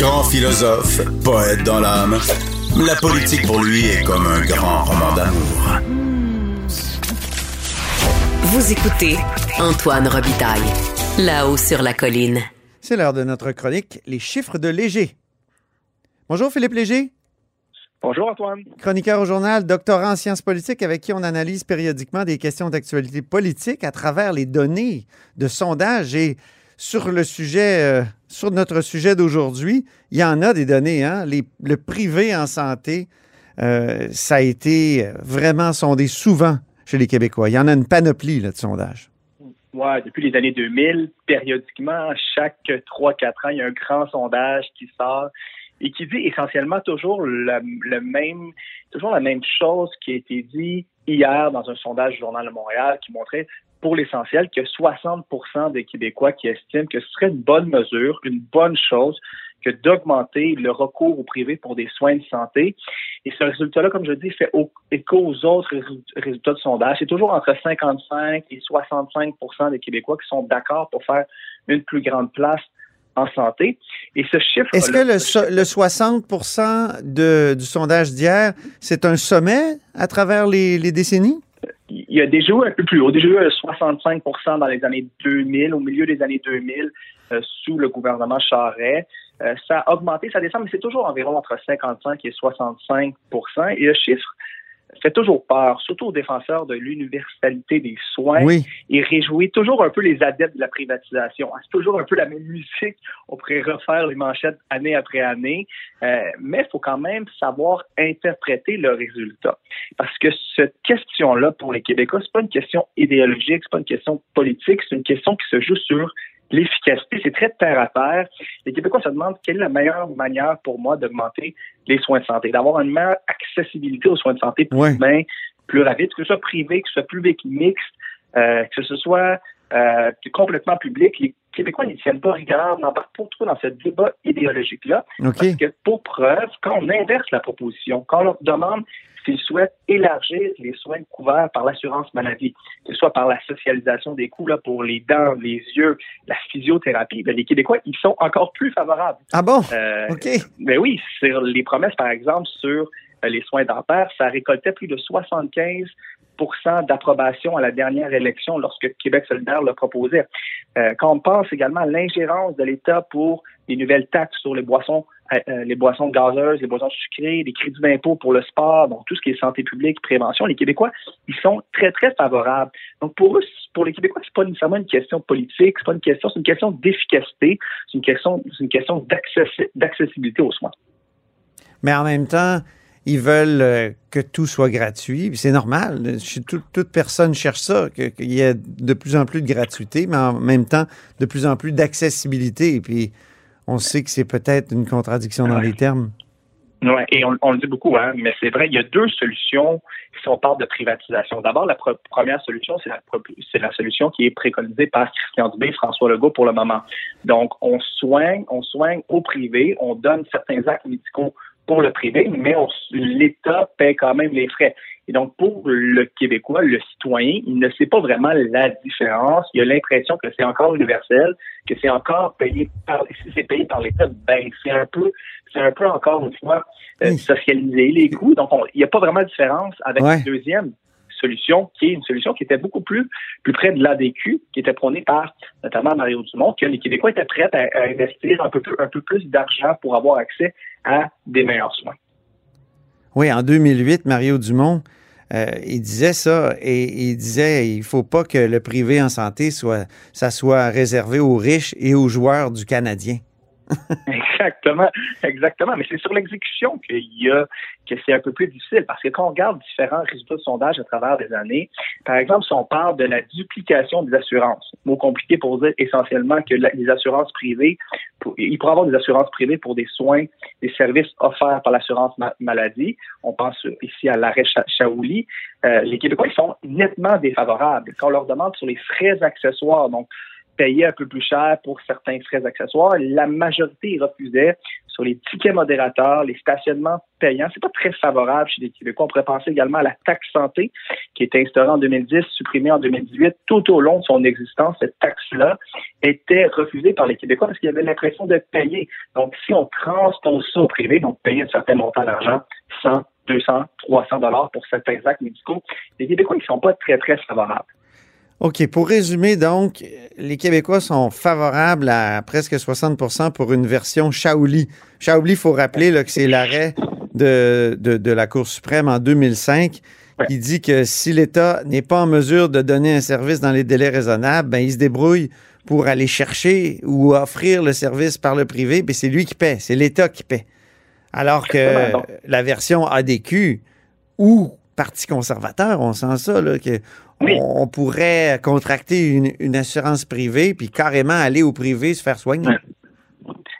Grand philosophe, poète dans l'âme, la politique pour lui est comme un grand roman d'amour. Vous écoutez Antoine Robitaille, là-haut sur la colline. C'est l'heure de notre chronique Les chiffres de Léger. Bonjour Philippe Léger. Bonjour Antoine. Chroniqueur au journal, doctorant en sciences politiques avec qui on analyse périodiquement des questions d'actualité politique à travers les données de sondage et sur le sujet, euh, sur notre sujet d'aujourd'hui, il y en a des données. Hein? Le privé en santé, euh, ça a été vraiment sondé souvent chez les Québécois. Il y en a une panoplie là, de sondages. Ouais, depuis les années 2000, périodiquement, chaque 3-4 ans, il y a un grand sondage qui sort et qui dit essentiellement toujours le même, toujours la même chose qui a été dit hier dans un sondage du Journal de Montréal qui montrait pour l'essentiel que 60 des Québécois qui estiment que ce serait une bonne mesure, une bonne chose que d'augmenter le recours au privé pour des soins de santé. Et ce résultat-là, comme je dis, fait écho aux autres résu- résultats de sondage. C'est toujours entre 55 et 65% des Québécois qui sont d'accord pour faire une plus grande place en santé. Et ce chiffre. Est-ce que le, so- le 60 de, du sondage d'hier, c'est un sommet à travers les, les décennies? Il y a déjà eu un peu plus haut, déjà eu un 65% dans les années 2000, au milieu des années 2000, euh, sous le gouvernement Charret. Euh, ça a augmenté, ça descend, mais c'est toujours environ entre 55 et 65% Et le chiffre fait toujours peur, surtout aux défenseurs de l'universalité des soins. Oui. Et réjouit toujours un peu les adeptes de la privatisation. C'est toujours un peu la même musique. On pourrait refaire les manchettes année après année. Euh, mais il faut quand même savoir interpréter le résultat. Parce que cette question-là, pour les Québécois, c'est pas une question idéologique, c'est pas une question politique, c'est une question qui se joue sur l'efficacité. C'est très terre à terre. Les Québécois se demandent quelle est la meilleure manière pour moi d'augmenter les soins de santé, d'avoir une meilleure accessibilité aux soins de santé plus Ouais. humains, plus rapides, que ce soit privé, que ce soit public mixte, euh, que ce soit euh, complètement public. Les Québécois n'y tiennent pas rigueur, n'embarquent pas trop dans ce débat idéologique-là. OK. Parce que, pour preuve, quand on inverse la proposition, quand on leur demande s'ils souhaitent élargir les soins couverts par l'assurance maladie, que ce soit par la socialisation des coûts là, pour les dents, les yeux, la physiothérapie, ben, les Québécois, ils sont encore plus favorables. Ah bon? Euh, OK. mais oui, sur les promesses, par exemple, sur les soins dentaires, ça récoltait plus de 75 d'approbation à la dernière élection lorsque Québec solidaire le proposait. Euh, quand on pense également à l'ingérence de l'État pour les nouvelles taxes sur les boissons, euh, euh, les boissons gazeuses, les boissons sucrées, les crédits d'impôt pour le sport, donc tout ce qui est santé publique, prévention, les Québécois, ils sont très, très favorables. Donc pour eux, pour les Québécois, c'est pas nécessairement une question politique, c'est pas une question, c'est une question d'efficacité, c'est une question, c'est une question d'accessi- d'accessibilité aux soins. Mais en même temps, ils veulent euh, que tout soit gratuit. C'est normal. Tout- toute personne cherche ça, qu'il y ait de plus en plus de gratuité, mais en même temps, de plus en plus d'accessibilité. Et puis, on sait que c'est peut-être une contradiction dans Ouais. les termes. Ouais, et on, on le dit beaucoup, hein, mais c'est vrai, il y a deux solutions si on parle de privatisation. D'abord, la première solution, c'est la, la solution qui est préconisée par Christian Dubé et François Legault pour le moment. Donc, on soigne, on soigne au privé, on donne certains actes médicaux pour le privé, mais l'État paie quand même les frais. Et donc, pour le Québécois, le citoyen, il ne sait pas vraiment la différence. Il a l'impression que c'est encore universel, que c'est encore payé par, si c'est payé par l'État, ben, c'est un peu, c'est un peu encore une fois, euh, socialiser les coûts. Donc, on- il n'y a pas vraiment de différence avec Ouais. le deuxième solution qui est une solution qui était beaucoup plus, plus près de l'ADQ, qui était prônée par notamment Mario Dumont, que les Québécois étaient prêts à, à investir un peu, un peu plus d'argent pour avoir accès à des meilleurs soins. Oui, en 2008, Mario Dumont, euh, il disait ça et il disait il faut pas que le privé en santé soit ça soit réservé aux riches et aux joueurs du Canadien. exactement, exactement. Mais c'est sur l'exécution qu'il y a que c'est un peu plus difficile parce que quand on regarde différents résultats de sondage à travers les années, par exemple, si on parle de la duplication des assurances, mot compliqué pour dire essentiellement que les assurances privées, il pourrait avoir des assurances privées pour des soins, des services offerts par l'assurance maladie. On pense ici à l'arrêt Chaouli. Euh, les Québécois ils sont nettement défavorables. Quand on leur demande sur les frais accessoires, donc payer un peu plus cher pour certains frais accessoires. La majorité refusait sur les tickets modérateurs, les stationnements payants. C'est pas très favorable chez les Québécois. On pourrait penser également à la taxe santé qui est instaurée en 2010, supprimée en 2018. Tout au long de son existence, cette taxe-là était refusée par les Québécois parce qu'ils avaient l'impression de payer. Donc, si on transpose ça au privé, donc payer un certain montant d'argent, 100, 200, 300 dollars pour certains actes médicaux, les Québécois, ils sont pas très, très favorables. OK. Pour résumer, donc, les Québécois sont favorables à presque 60% pour une version Shaoli. Shaoli, il faut rappeler là, que c'est l'arrêt de, de, la Cour suprême en 2005 qui dit que si l'État n'est pas en mesure de donner un service dans les délais raisonnables, ben, il se débrouille pour aller chercher ou offrir le service par le privé, puis c'est lui qui paie, c'est l'État qui paie. Alors que la version ADQ ou Parti conservateur, on sent ça, là, que on, pourrait contracter une, assurance privée puis carrément aller au privé se faire soigner.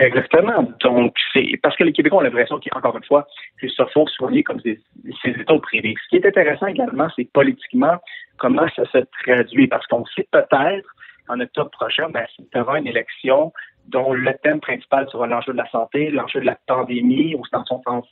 Exactement. Donc, c'est parce que les Québécois ont l'impression qu'encore une fois, ils se font soigner comme ces, États privés. Ce qui est intéressant également, c'est politiquement comment ça se traduit. Parce qu'on sait peut-être en octobre prochain, ben, y aura une élection dont le thème principal sera l'enjeu de la santé, l'enjeu de la pandémie au sens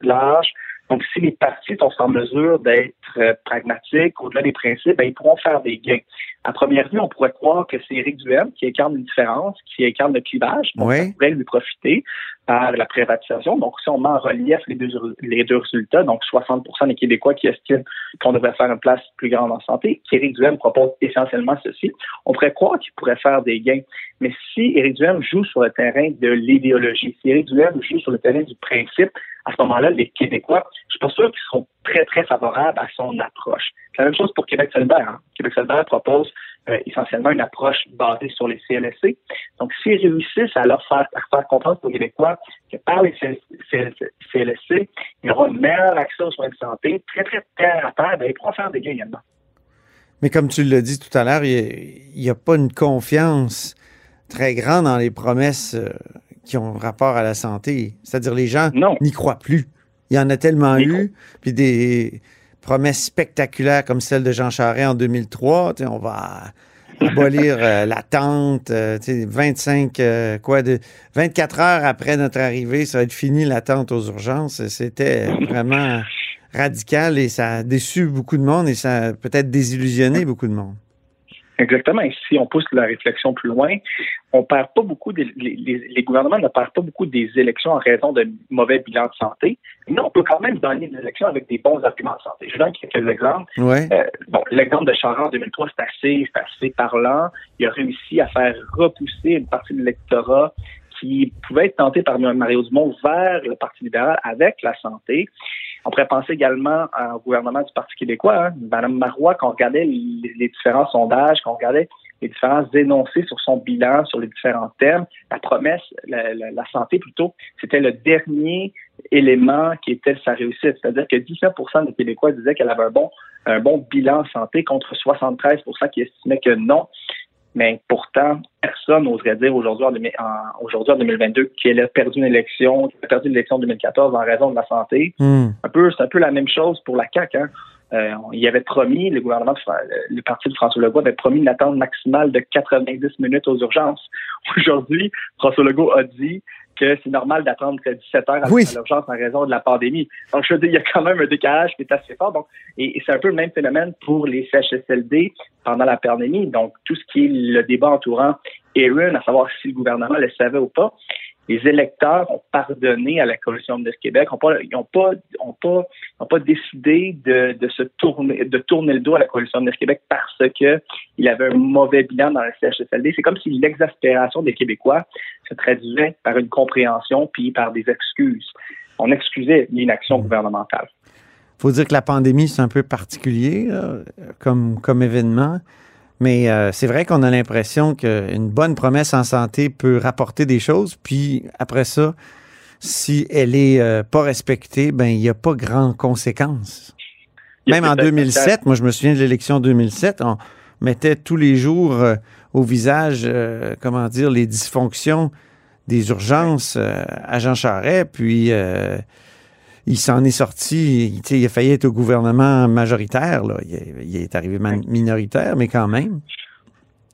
large, donc, si les partis sont en mesure d'être euh, pragmatiques au-delà des principes, ben, ils pourront faire des gains. À première vue, on pourrait croire que c'est Éric Duhem qui incarne une différence, qui incarne le clivage. Donc, ça pourrait lui profiter par la privatisation. Donc, si on met en relief les deux, les deux résultats, donc 60% des Québécois qui estiment qu'on devrait faire une place plus grande en santé, qu'Éric Duhem propose essentiellement ceci, on pourrait croire qu'il pourrait faire des gains. Mais si Éric Duhem joue sur le terrain de l'idéologie, si Éric Duhem joue sur le terrain du principe, à ce moment-là, les Québécois, je suis pas sûr qu'ils seront très, très favorables à son approche. C'est la même chose pour Québec solidaire. Hein. Québec solidaire propose euh, essentiellement une approche basée sur les CLSC. Donc, s'ils réussissent à leur faire, faire comprendre aux Québécois que par les CLSC, il y aura un meilleur accès aux soins de santé, très, très terre à terre, ben, ils pourront faire des gains également. Mais comme tu l'as dit tout à l'heure, il n'y a, pas une confiance très grande dans les promesses euh, qui ont rapport à la santé. C'est-à-dire les gens n'y croient plus. Il y en a tellement eu, puis des promesses spectaculaires comme celle de Jean Charest en 2003, on va abolir euh, l'attente, 25 euh, euh, quoi de 24 heures après notre arrivée, ça va être fini l'attente aux urgences. C'était vraiment radical et ça a déçu beaucoup de monde et ça a peut-être désillusionné beaucoup de monde. Exactement. Et si on pousse la réflexion plus loin, on perd pas beaucoup, les, les, gouvernements ne perdent pas beaucoup des élections en raison de mauvais bilans de santé, mais on peut quand même gagner des élections avec des bons arguments de santé. Je donne quelques exemples. Ouais. Euh, bon, l'exemple de Charest en 2003, c'est assez, assez parlant. Il a réussi à faire repousser une partie de l'électorat qui pouvait être tenté par Mario Dumont vers le Parti libéral avec la santé. On pourrait penser également au gouvernement du Parti québécois. Hein. Madame Marois, quand on regardait les, différents sondages, quand on regardait les différents énoncés sur son bilan, sur les différents thèmes, la promesse, la, santé plutôt, c'était le dernier élément qui était sa réussite. C'est-à-dire que 19% des Québécois disaient qu'elle avait un bon, un bon bilan santé contre 73% qui estimaient que non. Mais pourtant, personne n'oserait dire aujourd'hui en, aujourd'hui en 2022 qu'elle a perdu une élection, qu'elle a perdu l'élection de 2014 en raison de la santé. Hmm. Un peu, c'est un peu la même chose pour la CAQ. Hein. Euh, il avait promis, le gouvernement, le parti de François Legault avait promis une attente maximale de 90 minutes aux urgences. Aujourd'hui, François Legault a dit que c'est normal d'attendre 17 heures à l'urgence en raison de la pandémie. Donc, je veux dire, il y a quand même un décalage qui est assez fort. Donc, et, c'est un peu le même phénomène pour les CHSLD pendant la pandémie. Donc, tout ce qui est le débat entourant Aaron, à savoir si le gouvernement le savait ou pas, les électeurs ont pardonné à la coalition de Québec, n'ont pas, décidé de, se tourner, le dos à la coalition de Québec parce que il avait un mauvais bilan dans le CHSLD. C'est comme si l'exaspération des Québécois se traduisait par une compréhension puis par des excuses. On excusait l'inaction gouvernementale. faut dire que la pandémie, c'est un peu particulier comme, comme événement. Mais euh, c'est vrai qu'on a l'impression qu'une bonne promesse en santé peut rapporter des choses, puis après ça, si elle est euh, pas respectée, ben il n'y a pas grand conséquences. Même en 2007, moi je me souviens de l'élection 2007, on mettait tous les jours euh, au visage, comment dire, les dysfonctions des urgences à Jean Charest, puis il s'en est sorti, il a failli être au gouvernement majoritaire, là. Il, est arrivé minoritaire, mais quand même.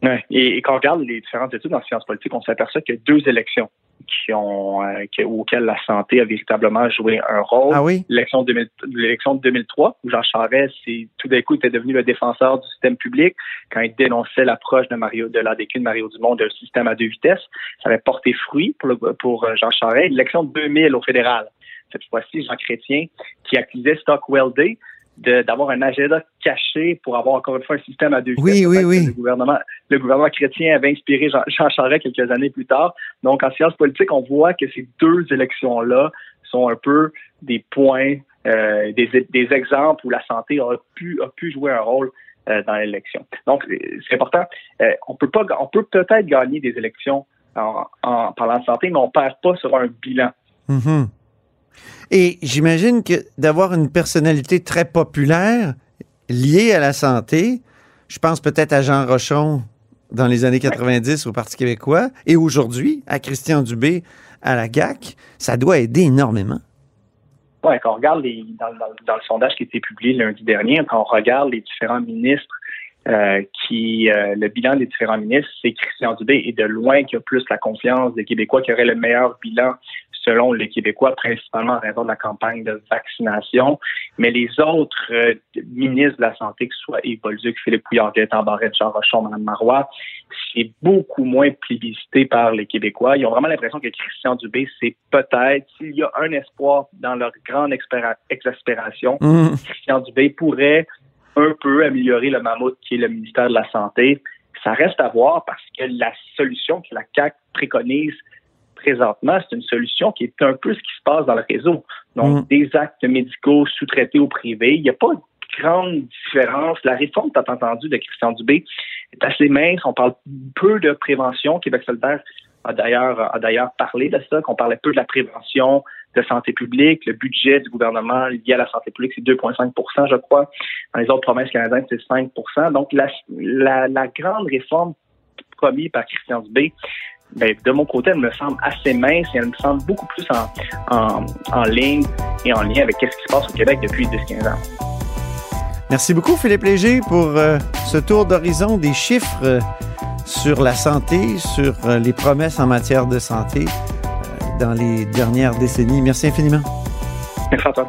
Ouais. Et, quand on regarde les différentes études en sciences politiques, on s'aperçoit qu'il y a deux élections qui ont, euh, auxquelles la santé a véritablement joué un rôle. Ah oui? L'élection de, l'élection de 2003, où Jean Charest, tout d'un coup, était devenu le défenseur du système public quand il dénonçait l'approche de Mario, de l'ADQ de Mario Dumont d'un système à deux vitesses. Ça avait porté fruit pour, pour euh, Jean Charest. L'élection de 2000 au fédéral, cette fois-ci Jean Chrétien, qui accusait Stockwell Day d'avoir un agenda caché pour avoir encore une fois un système à deux oui, Oui, oui, Le gouvernement, le gouvernement chrétien avait inspiré Jean, Jean Charest quelques années plus tard. Donc, en sciences politiques, on voit que ces deux élections-là sont un peu des points, euh, des, des, exemples où la santé a pu, a pu jouer un rôle euh, dans l'élection. Donc, c'est important. Euh, on peut pas, on peut peut-être gagner des élections en, en, parlant de santé, mais on perd pas sur un bilan. Mm-hmm. Et j'imagine que d'avoir une personnalité très populaire liée à la santé, je pense peut-être à Jean Rochon dans les années 90 au Parti québécois et aujourd'hui à Christian Dubé à la GAC, ça doit aider énormément. Oui, quand on regarde les, dans, le sondage qui a été publié lundi dernier, quand on regarde les différents ministres euh, qui euh, le bilan des différents ministres, c'est Christian Dubé et de loin qui a plus la confiance des Québécois qui aurait le meilleur bilan selon les Québécois, principalement en raison de la campagne de vaccination. Mais les autres euh, ministres de la Santé, que ce soit Yves Bolduc, Philippe Couillard, Gaëtan Barrette, Jean Rochon, Mme Marois, c'est beaucoup moins plébiscité par les Québécois. Ils ont vraiment l'impression que Christian Dubé, c'est peut-être, s'il y a un espoir dans leur grande exaspération, mmh. Christian Dubé pourrait un peu améliorer le mammouth qui est le ministère de la Santé. Ça reste à voir parce que la solution que la CAQ préconise présentement, c'est une solution qui est un peu ce qui se passe dans le réseau. Donc, mm. des actes médicaux sous-traités au privé. Il n'y a pas de grande différence. La réforme, tu as entendu, de Christian Dubé est assez mince. On parle peu de prévention. Québec solidaire a d'ailleurs, a d'ailleurs parlé de ça, qu'on parlait peu de la prévention de santé publique. Le budget du gouvernement lié à la santé publique, c'est 2,5% je crois. Dans les autres provinces canadiennes, c'est 5% Donc, la, la, la grande réforme promise par Christian Dubé, ben, de mon côté, elle me semble assez mince et elle me semble beaucoup plus en, en, ligne et en lien avec ce qui se passe au Québec depuis 10-15 ans. Merci beaucoup, Philippe Léger, pour euh, ce tour d'horizon des chiffres euh, sur la santé, sur euh, les promesses en matière de santé dans les dernières décennies. Merci infiniment. Merci, Antoine.